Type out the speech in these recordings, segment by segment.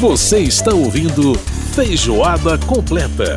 Você está ouvindo Feijoada Completa.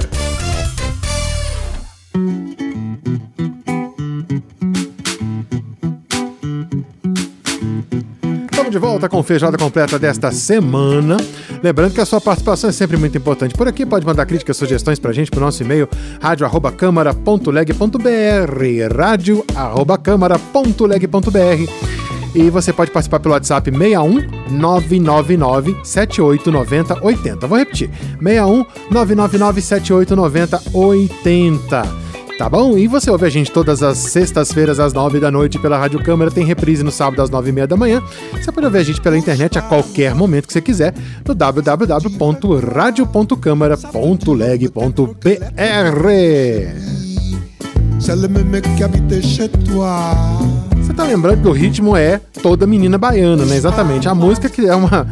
Estamos de volta com Feijoada Completa desta semana. Lembrando que a sua participação é sempre muito importante. Por aqui pode mandar críticas, sugestões pra gente pro nosso e-mail radio@câmara.leg.br, radio@câmara.leg.br. E você pode participar pelo WhatsApp 61 999 7890 80. Vou repetir: 61 999 7890 80. Tá bom? E você ouve a gente todas as sextas-feiras às nove da noite pela Rádio Câmara, tem reprise no sábado às nove e meia da manhã. Você pode ouvir a gente pela internet a qualquer momento que você quiser no www.radio.câmara.leg.br. Tá lembrando que o ritmo é toda menina baiana, né? Exatamente. A música que é uma,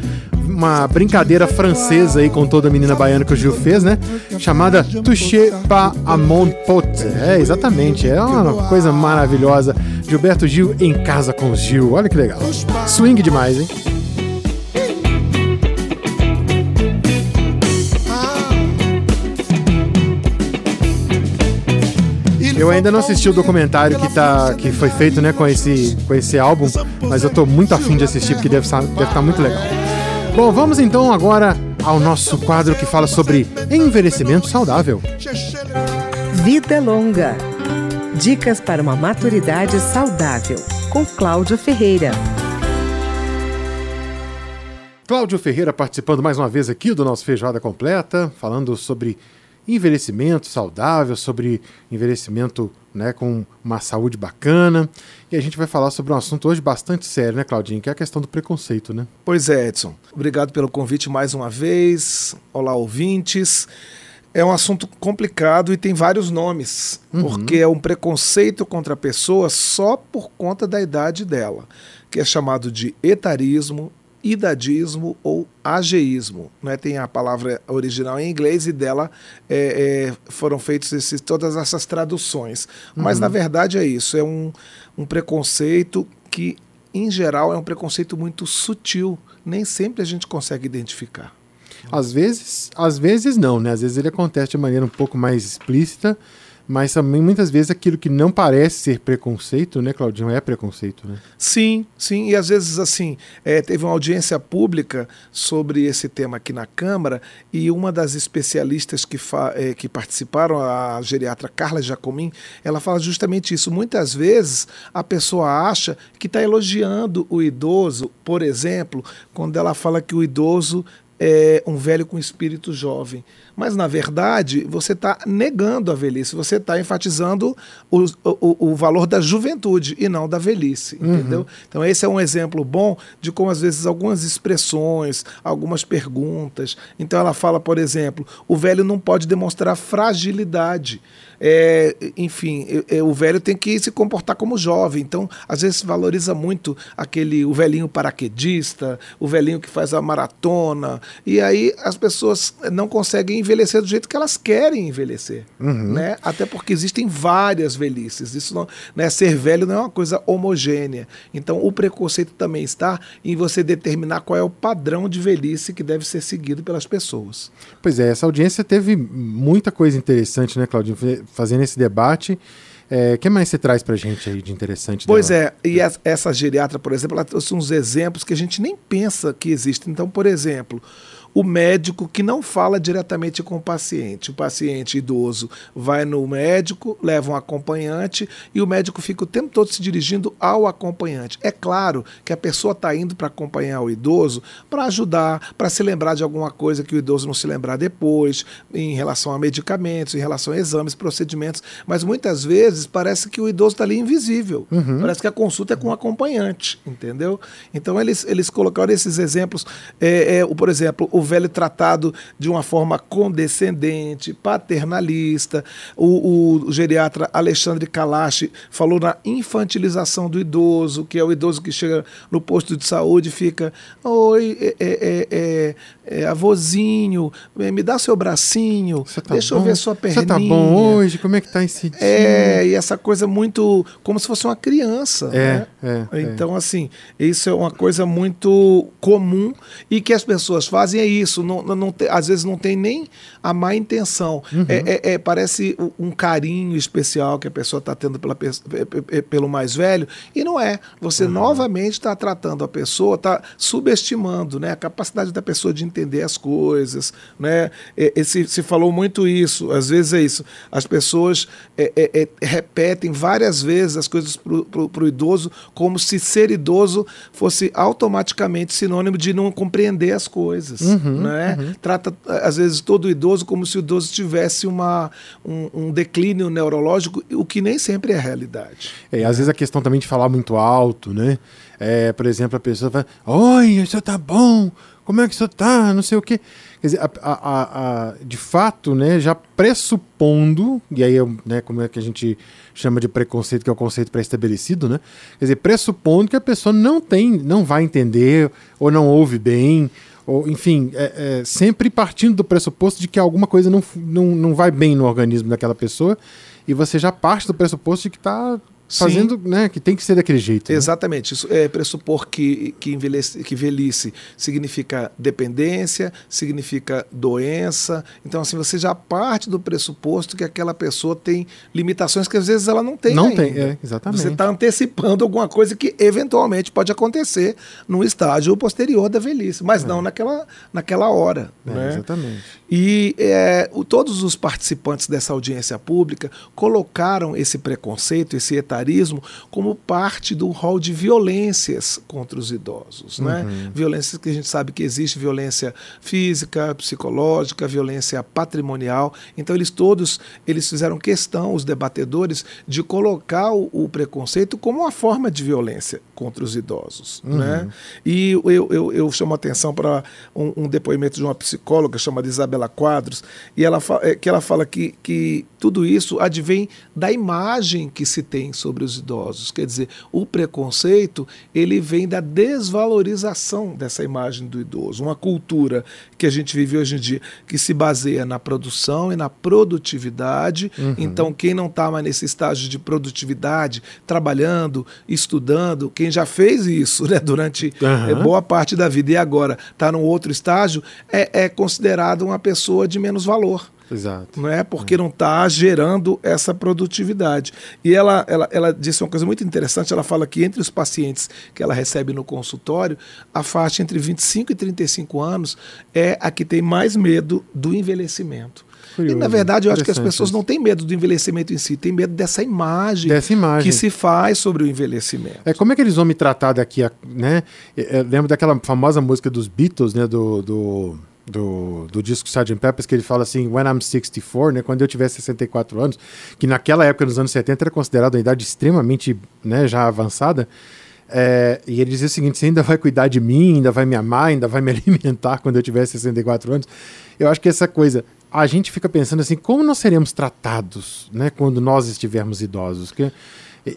uma brincadeira francesa aí com toda menina baiana que o Gil fez, né? Chamada Touché pas à mon pote. É, exatamente. É uma coisa maravilhosa. Gilberto Gil em casa com o Gil. Olha que legal. Swing demais, hein? Eu ainda não assisti o documentário que, tá, que foi feito né, com, esse, com esse álbum, mas eu tô muito afim de assistir porque deve estar deve tá muito legal. Bom, vamos então agora ao nosso quadro que fala sobre envelhecimento saudável. Vida Longa. Dicas para uma maturidade saudável, com Cláudio Ferreira. Cláudio Ferreira participando mais uma vez aqui do nosso Feijoada Completa, falando sobre envelhecimento saudável, sobre envelhecimento né, com uma saúde bacana. E a gente vai falar sobre um assunto hoje bastante sério, né, Claudinho? Que é a questão do preconceito, né? Pois é, Edson. Obrigado pelo convite mais uma vez. Olá, ouvintes. É um assunto complicado e tem vários nomes, uhum. porque é um preconceito contra a pessoa só por conta da idade dela, que é chamado de etarismo, idadismo ou ageísmo. Né? Tem a palavra original em inglês e dela é, é, foram feitas esses, todas essas traduções. Mas, uhum. na verdade, é isso. É um, um preconceito que, em geral, é um preconceito muito sutil. Nem sempre a gente consegue identificar. Às vezes, às vezes não, né? Às vezes ele acontece de maneira um pouco mais explícita, mas também muitas vezes aquilo que não parece ser preconceito, né, Claudinho, é preconceito, né? Sim, sim, e às vezes assim, é, teve uma audiência pública sobre esse tema aqui na Câmara e uma das especialistas que, é, que participaram, a geriatra Carla Jacomim, ela fala justamente isso. Muitas vezes a pessoa acha que está elogiando o idoso, por exemplo, quando ela fala que o idoso é um velho com espírito jovem. Mas, na verdade, você está negando a velhice, você está enfatizando o, o, o, valor da juventude e não da velhice, uhum. entendeu? Então, esse é um exemplo bom de como, às vezes, algumas expressões, algumas perguntas. Então, ela fala, por exemplo, o velho não pode demonstrar fragilidade. É, enfim, é, o velho tem que se comportar como jovem. Então, às vezes valoriza muito aquele o velhinho paraquedista, o velhinho que faz a maratona. E aí as pessoas não conseguem envelhecer do jeito que elas querem envelhecer, uhum. né? Até porque existem várias velhices. Isso não, né? Ser velho não é uma coisa homogênea. Então, o preconceito também está em você determinar qual é o padrão de velhice que deve ser seguido pelas pessoas. Pois é, essa audiência teve muita coisa interessante, né, Claudinho, fazendo esse debate. O é, que mais você traz para a gente aí de interessante? Pois dela? é, e essa geriatra, por exemplo, ela trouxe uns exemplos que a gente nem pensa que existem. Então, por exemplo, o médico que não fala diretamente com o paciente. O paciente idoso vai no médico, leva um acompanhante e o médico fica o tempo todo se dirigindo ao acompanhante. É claro que a pessoa está indo para acompanhar o idoso para ajudar, para se lembrar de alguma coisa que o idoso não se lembrar depois, em relação a medicamentos, em relação a exames, procedimentos. Mas muitas vezes parece que o idoso está ali invisível. Uhum. Parece que a consulta é com o acompanhante, entendeu? Então eles, eles colocaram esses exemplos. É, é, por exemplo, o velho tratado de uma forma condescendente, paternalista. O, o geriatra Alexandre Kalash falou na infantilização do idoso, que é o idoso que chega no posto de saúde e fica: Oi, é, é, é, é avôzinho, me dá seu bracinho, tá deixa bom? eu ver sua perninha. Você tá bom hoje? Como é que tá esse dia? É, e essa coisa muito. como se fosse uma criança. É, né? é, então, assim, isso é uma coisa muito comum e que as pessoas fazem isso. Não, não tem, às vezes não tem nem a má intenção. Uhum. É, é, é, parece um carinho especial que a pessoa está tendo pela, pelo mais velho. E não é. Você uhum. novamente está tratando a pessoa, está subestimando né, a capacidade da pessoa de entender as coisas. Né? Esse, se falou muito isso, às vezes é isso. As pessoas é, é, é repetem várias vezes as coisas para o idoso como se ser idoso fosse automaticamente sinônimo de não compreender as coisas. Uhum, né? Uhum. Trata, às vezes, todo o idoso como se o idoso tivesse uma, um, um declínio neurológico, o que nem sempre é a realidade. É, às vezes a questão também de falar muito alto, né? É, por exemplo, a pessoa fala, oi, isso tá bom, como é que isso tá, não sei o quê. Quer dizer, a, a, a, de fato, né, já pressupondo, e aí né, como é que a gente chama de preconceito, que é o conceito pré-estabelecido, né? Quer dizer, pressupondo que a pessoa não tem, não vai entender, ou não ouve bem, ou enfim, é, é, sempre partindo do pressuposto de que alguma coisa não, não, não vai bem no organismo daquela pessoa, e você já parte do pressuposto de que está fazendo, Sim. né, que tem que ser daquele jeito. Né? Exatamente. Né? Isso é pressupor que, que, envelhece, que velhice significa dependência, significa doença. Então, assim, você já parte do pressuposto que aquela pessoa tem limitações que às vezes ela não tem. Não ainda. tem, é, exatamente. Você está antecipando alguma coisa que eventualmente pode acontecer no estágio posterior da velhice, mas é. não naquela, naquela hora. É, né? Exatamente. E é, o, todos os participantes dessa audiência pública colocaram esse preconceito, esse etarismo como parte do rol de violências contra os idosos. Né? Uhum. Né? Violências que a gente sabe que existe violência física, psicológica, violência patrimonial. Então eles todos eles fizeram questão, os debatedores, de colocar o, o preconceito como uma forma de violência contra os idosos. Uhum. Né? E eu, eu, eu chamo atenção para um, um, depoimento de uma psicóloga chamada Isabela Quadros, e ela, é, que ela fala que, que tudo isso advém da imagem que se tem sobre os idosos. Quer dizer, o preconceito ele vem da desvalorização dessa imagem do idoso. Uma cultura que a gente vive hoje em dia que se baseia na produção e na produtividade. Uhum. Então, quem não está mais nesse estágio de produtividade, trabalhando, estudando, quem já fez isso né, durante uhum. boa parte da vida e agora está num outro estágio, é, é considerado uma pessoa de menos valor. Exato. Não é porque é. não está gerando essa produtividade. E ela, ela, ela disse uma coisa muito interessante. Ela fala que entre os pacientes que ela recebe no consultório, a faixa entre 25 e 35 anos é a que tem mais medo do envelhecimento. Curioso, e na verdade eu acho que as pessoas não têm medo do envelhecimento em si, têm medo dessa imagem, dessa imagem que se faz sobre o envelhecimento. É como é que eles vão me tratar daqui, a, né? Eu lembro daquela famosa música dos Beatles, né? Do, do do, do disco Sgt. Peppers, que ele fala assim, When I'm 64, né, quando eu tiver 64 anos, que naquela época, nos anos 70, era considerada uma idade extremamente né, já avançada, é, e ele dizia o seguinte, você ainda vai cuidar de mim, ainda vai me amar, ainda vai me alimentar quando eu tiver 64 anos. Eu acho que essa coisa, a gente fica pensando assim, como nós seremos tratados né, quando nós estivermos idosos? Que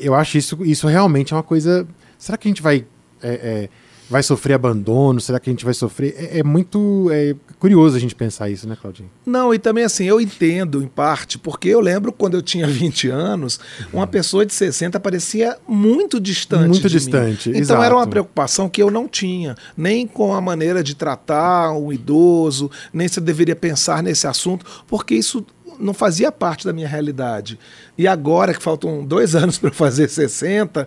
eu acho isso, isso realmente é uma coisa... Será que a gente vai... É, é, vai sofrer abandono? Será que a gente vai sofrer? É, é, muito é curioso a gente pensar isso, né, Claudinho? Não, e também assim, eu entendo em parte, porque eu lembro quando eu tinha 20 anos, uma pessoa de 60 parecia muito distante. Muito distante. Mim. Então exato. era uma preocupação que eu não tinha, nem com a maneira de tratar um idoso, nem se eu deveria pensar nesse assunto, porque isso não fazia parte da minha realidade. E agora que faltam dois anos para eu fazer 60,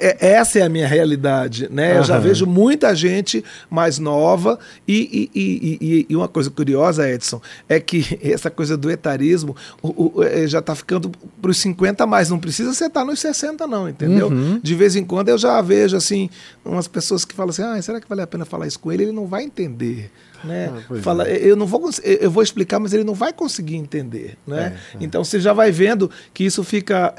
é, essa é a minha realidade. Né? Uhum. Eu já vejo muita gente mais nova. E, e, e, e, uma coisa curiosa, Edson, é que essa coisa do etarismo o, o, é, já está ficando para os 50 mais. Não precisa você estar tá nos 60, não, entendeu? Uhum. De vez em quando eu já vejo assim umas pessoas que falam assim: ah, será que vale a pena falar isso com ele? Ele não vai entender. Né? Ah, Fala, é. eu não vou eu vou explicar, mas ele não vai conseguir entender. Né? É, é. Então você já vai vendo que isso fica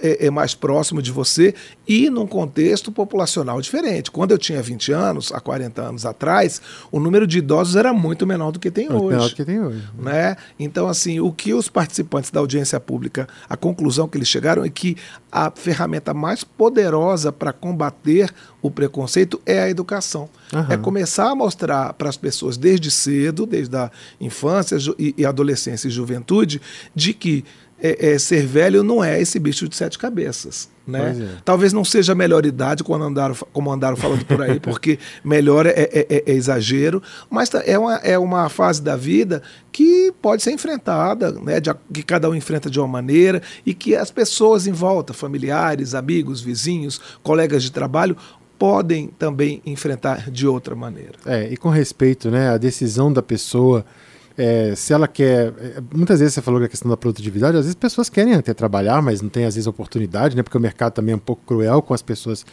é, é mais próximo de você e num contexto populacional diferente. Quando eu tinha 20 anos, há 40 anos atrás, o número de idosos era muito menor do que tem muito hoje. Menor do que tem hoje. Né? Então, assim, o que os participantes da audiência pública, a conclusão que eles chegaram é que a ferramenta mais poderosa para combater o preconceito é a educação. Uhum. É começar a mostrar para as pessoas desde cedo, desde a infância e adolescência e juventude, de que é, é, ser velho não é esse bicho de sete cabeças. Né? É. Talvez não seja a melhor idade, quando andaram, como andaram falando por aí, porque melhor é, é- é- é exagero, mas tá- é uma, é uma fase da vida que pode ser enfrentada, né? de que cada um enfrenta de uma maneira e que as pessoas em volta, familiares, amigos, vizinhos, colegas de trabalho, podem também enfrentar de outra maneira. É, e com respeito, né, a decisão da pessoa, é, se ela quer. é, muitas vezes você falou da questão da produtividade, às vezes pessoas querem até trabalhar, mas não tem às vezes oportunidade, né? Porque o mercado também é um pouco cruel com as pessoas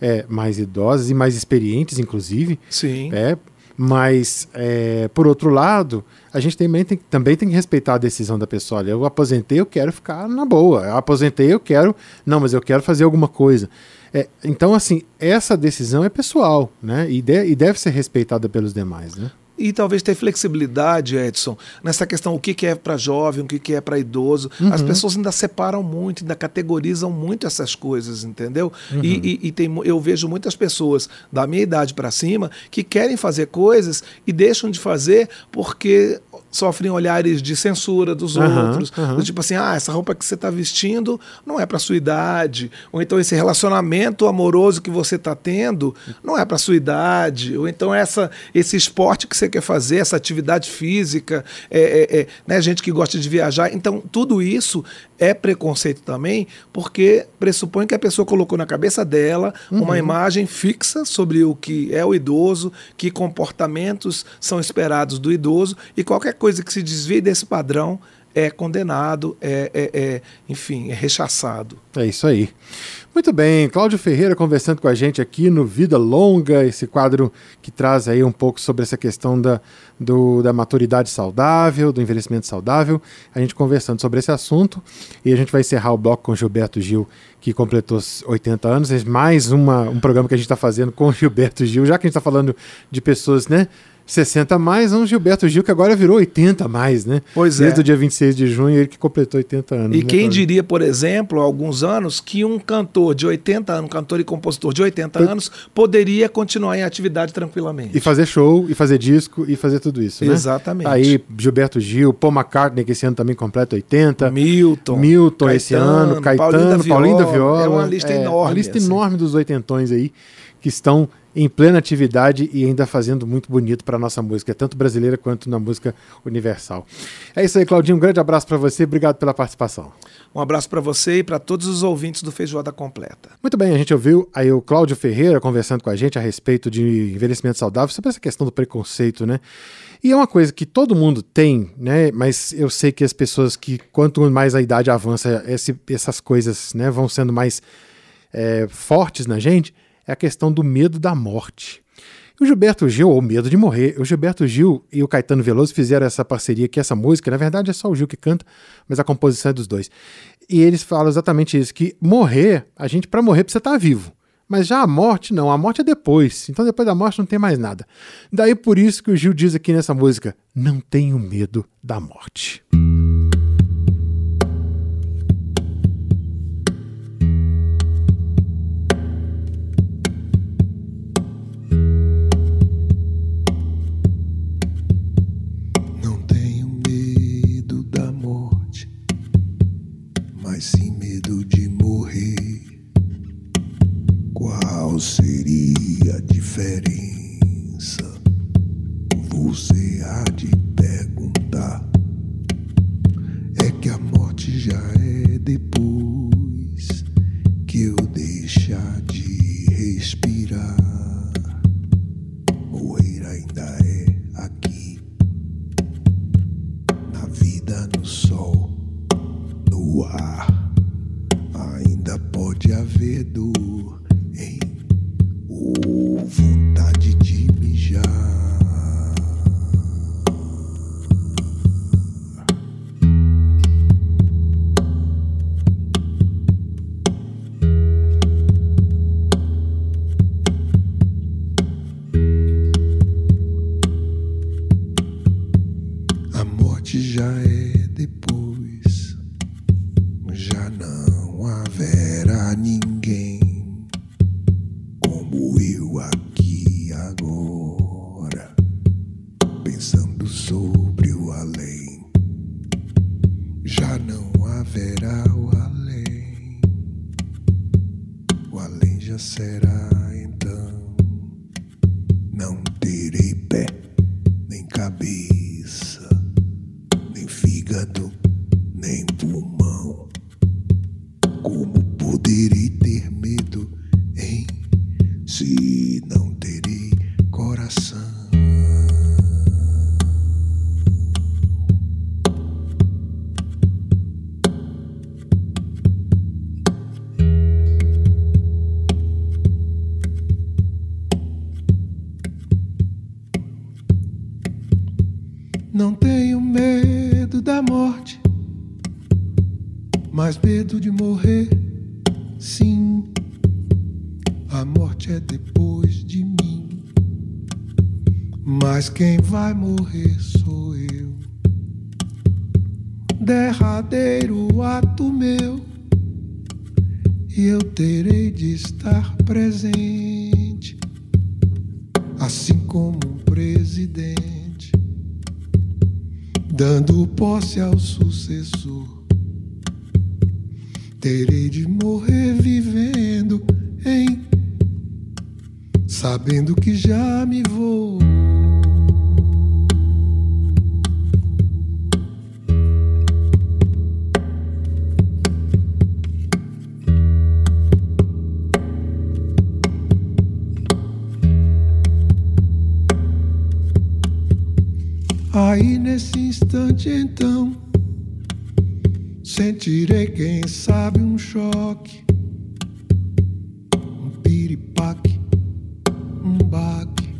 é, mais idosas e mais experientes, inclusive. Sim. É, mas, é, por outro lado, a gente também tem, também tem que respeitar a decisão da pessoa. Olha, eu aposentei, eu quero ficar na boa. Eu aposentei, eu quero. Não, mas eu quero fazer alguma coisa. É, então, assim, essa decisão é pessoal, né? E, de- e deve ser respeitada pelos demais, né? E talvez ter flexibilidade, Edson, nessa questão o que, que é para jovem, o que, que é para idoso. Uhum. As pessoas ainda separam muito, ainda categorizam muito essas coisas, entendeu? Uhum. E, e- e tem, eu vejo muitas pessoas da minha idade para cima que querem fazer coisas e deixam de fazer porque sofrem olhares de censura dos Aham, outros. aham. Do tipo assim, ah, essa roupa que você está vestindo não é para sua idade. Ou então esse relacionamento amoroso que você está tendo não é para sua idade. Ou então essa, esse esporte que você quer fazer, essa atividade física, é, é, é, né, gente que gosta de viajar. Então, tudo isso é preconceito também, porque pressupõe que a pessoa colocou na cabeça dela uma imagem fixa sobre o que é o idoso, que comportamentos são esperados do idoso, e qualquer coisa que se desvie desse padrão é condenado, é, é- é, enfim, é rechaçado. É isso aí. Muito bem, Cláudio Ferreira conversando com a gente aqui no Vida Longa, esse quadro que traz aí um pouco sobre essa questão da, do- da maturidade saudável, do envelhecimento saudável. A gente conversando sobre esse assunto e a gente vai encerrar o bloco com Gilberto Gil, que completou os 80 anos. É mais uma, um programa que a gente está fazendo com Gilberto Gil, já que a gente está falando de pessoas, né? 60 a mais, um Gilberto Gil que agora virou 80 a mais, né? Pois é. Desde o dia 26 de junho, ele que completou 80 anos. E né, quem diria, por exemplo, há alguns anos, que um cantor de 80 anos, um cantor e compositor de 80 anos, poderia continuar em atividade tranquilamente. E fazer show, e fazer disco, e fazer tudo isso, né? Exatamente. Aí, Gilberto Gil, Paul McCartney, que esse ano também completa 80. Milton, Milton esse ano, Caetano, Paulinho da Viola. É uma lista enorme. Uma lista assim. enorme dos oitentões aí, que estão em plena atividade e ainda fazendo muito bonito para nossa música, tanto brasileira quanto na música universal. É isso aí, Claudinho. Um grande abraço para você. Obrigado pela participação. Um abraço para você e para todos os ouvintes do Feijoada Completa. Muito bem, a gente ouviu aí o Cláudio Ferreira conversando com a gente a respeito de envelhecimento saudável, sobre essa questão do preconceito, né? E é uma coisa que todo mundo tem, né? Mas eu sei que as pessoas que, quanto mais a idade avança, esse- essas coisas né, vão sendo mais é, fortes na gente, é a questão do medo da morte. O Gilberto Gil, ou medo de morrer, o Gilberto Gil e o Caetano Veloso fizeram essa parceria que essa música, na verdade é só o Gil que canta, mas a composição é dos dois. E eles falam exatamente isso, que morrer, a gente para morrer precisa estar vivo. Mas já a morte não, a morte é depois. Então depois da morte não tem mais nada. Daí por isso que o Gil diz aqui nessa música: não tenho medo da morte. Ainda pode haver dor em ou quem vai morrer sou eu. Derradeiro ato meu, e eu terei de estar presente, assim como um presidente dando posse ao sucessor. Terei de morrer vivendo em sabendo que já me vou. Aí nesse instante então sentirei quem sabe um choque, um piripaque, um baque,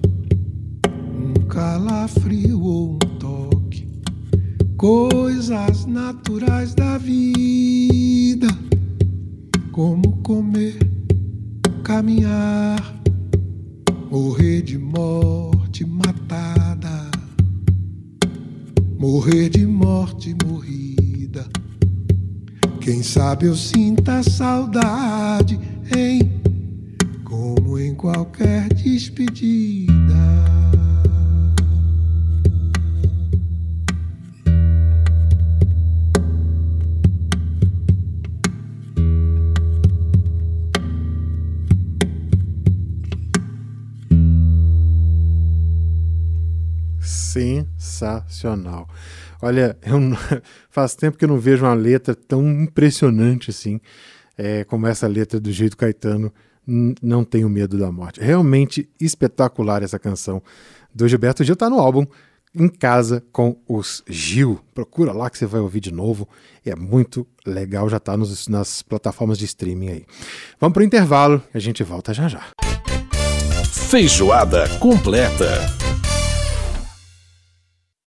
um calafrio ou um toque, coisas naturais da vida, como comer, caminhar, morrer de morte morrer de morte morrida. Quem sabe eu sinta saudade, hein? Como em qualquer despedida. Sensacional. Olha, eu faz tempo que eu não vejo uma letra tão impressionante assim, é, como essa letra do jeito Caetano. Não tenho medo da morte. Realmente espetacular essa canção do Gilberto Gil. Tá no álbum Em Casa com os Gil. Procura lá que você vai ouvir de novo. É muito legal, já tá nos- nas plataformas de streaming aí. Vamos pro intervalo a gente volta já já. Feijoada completa.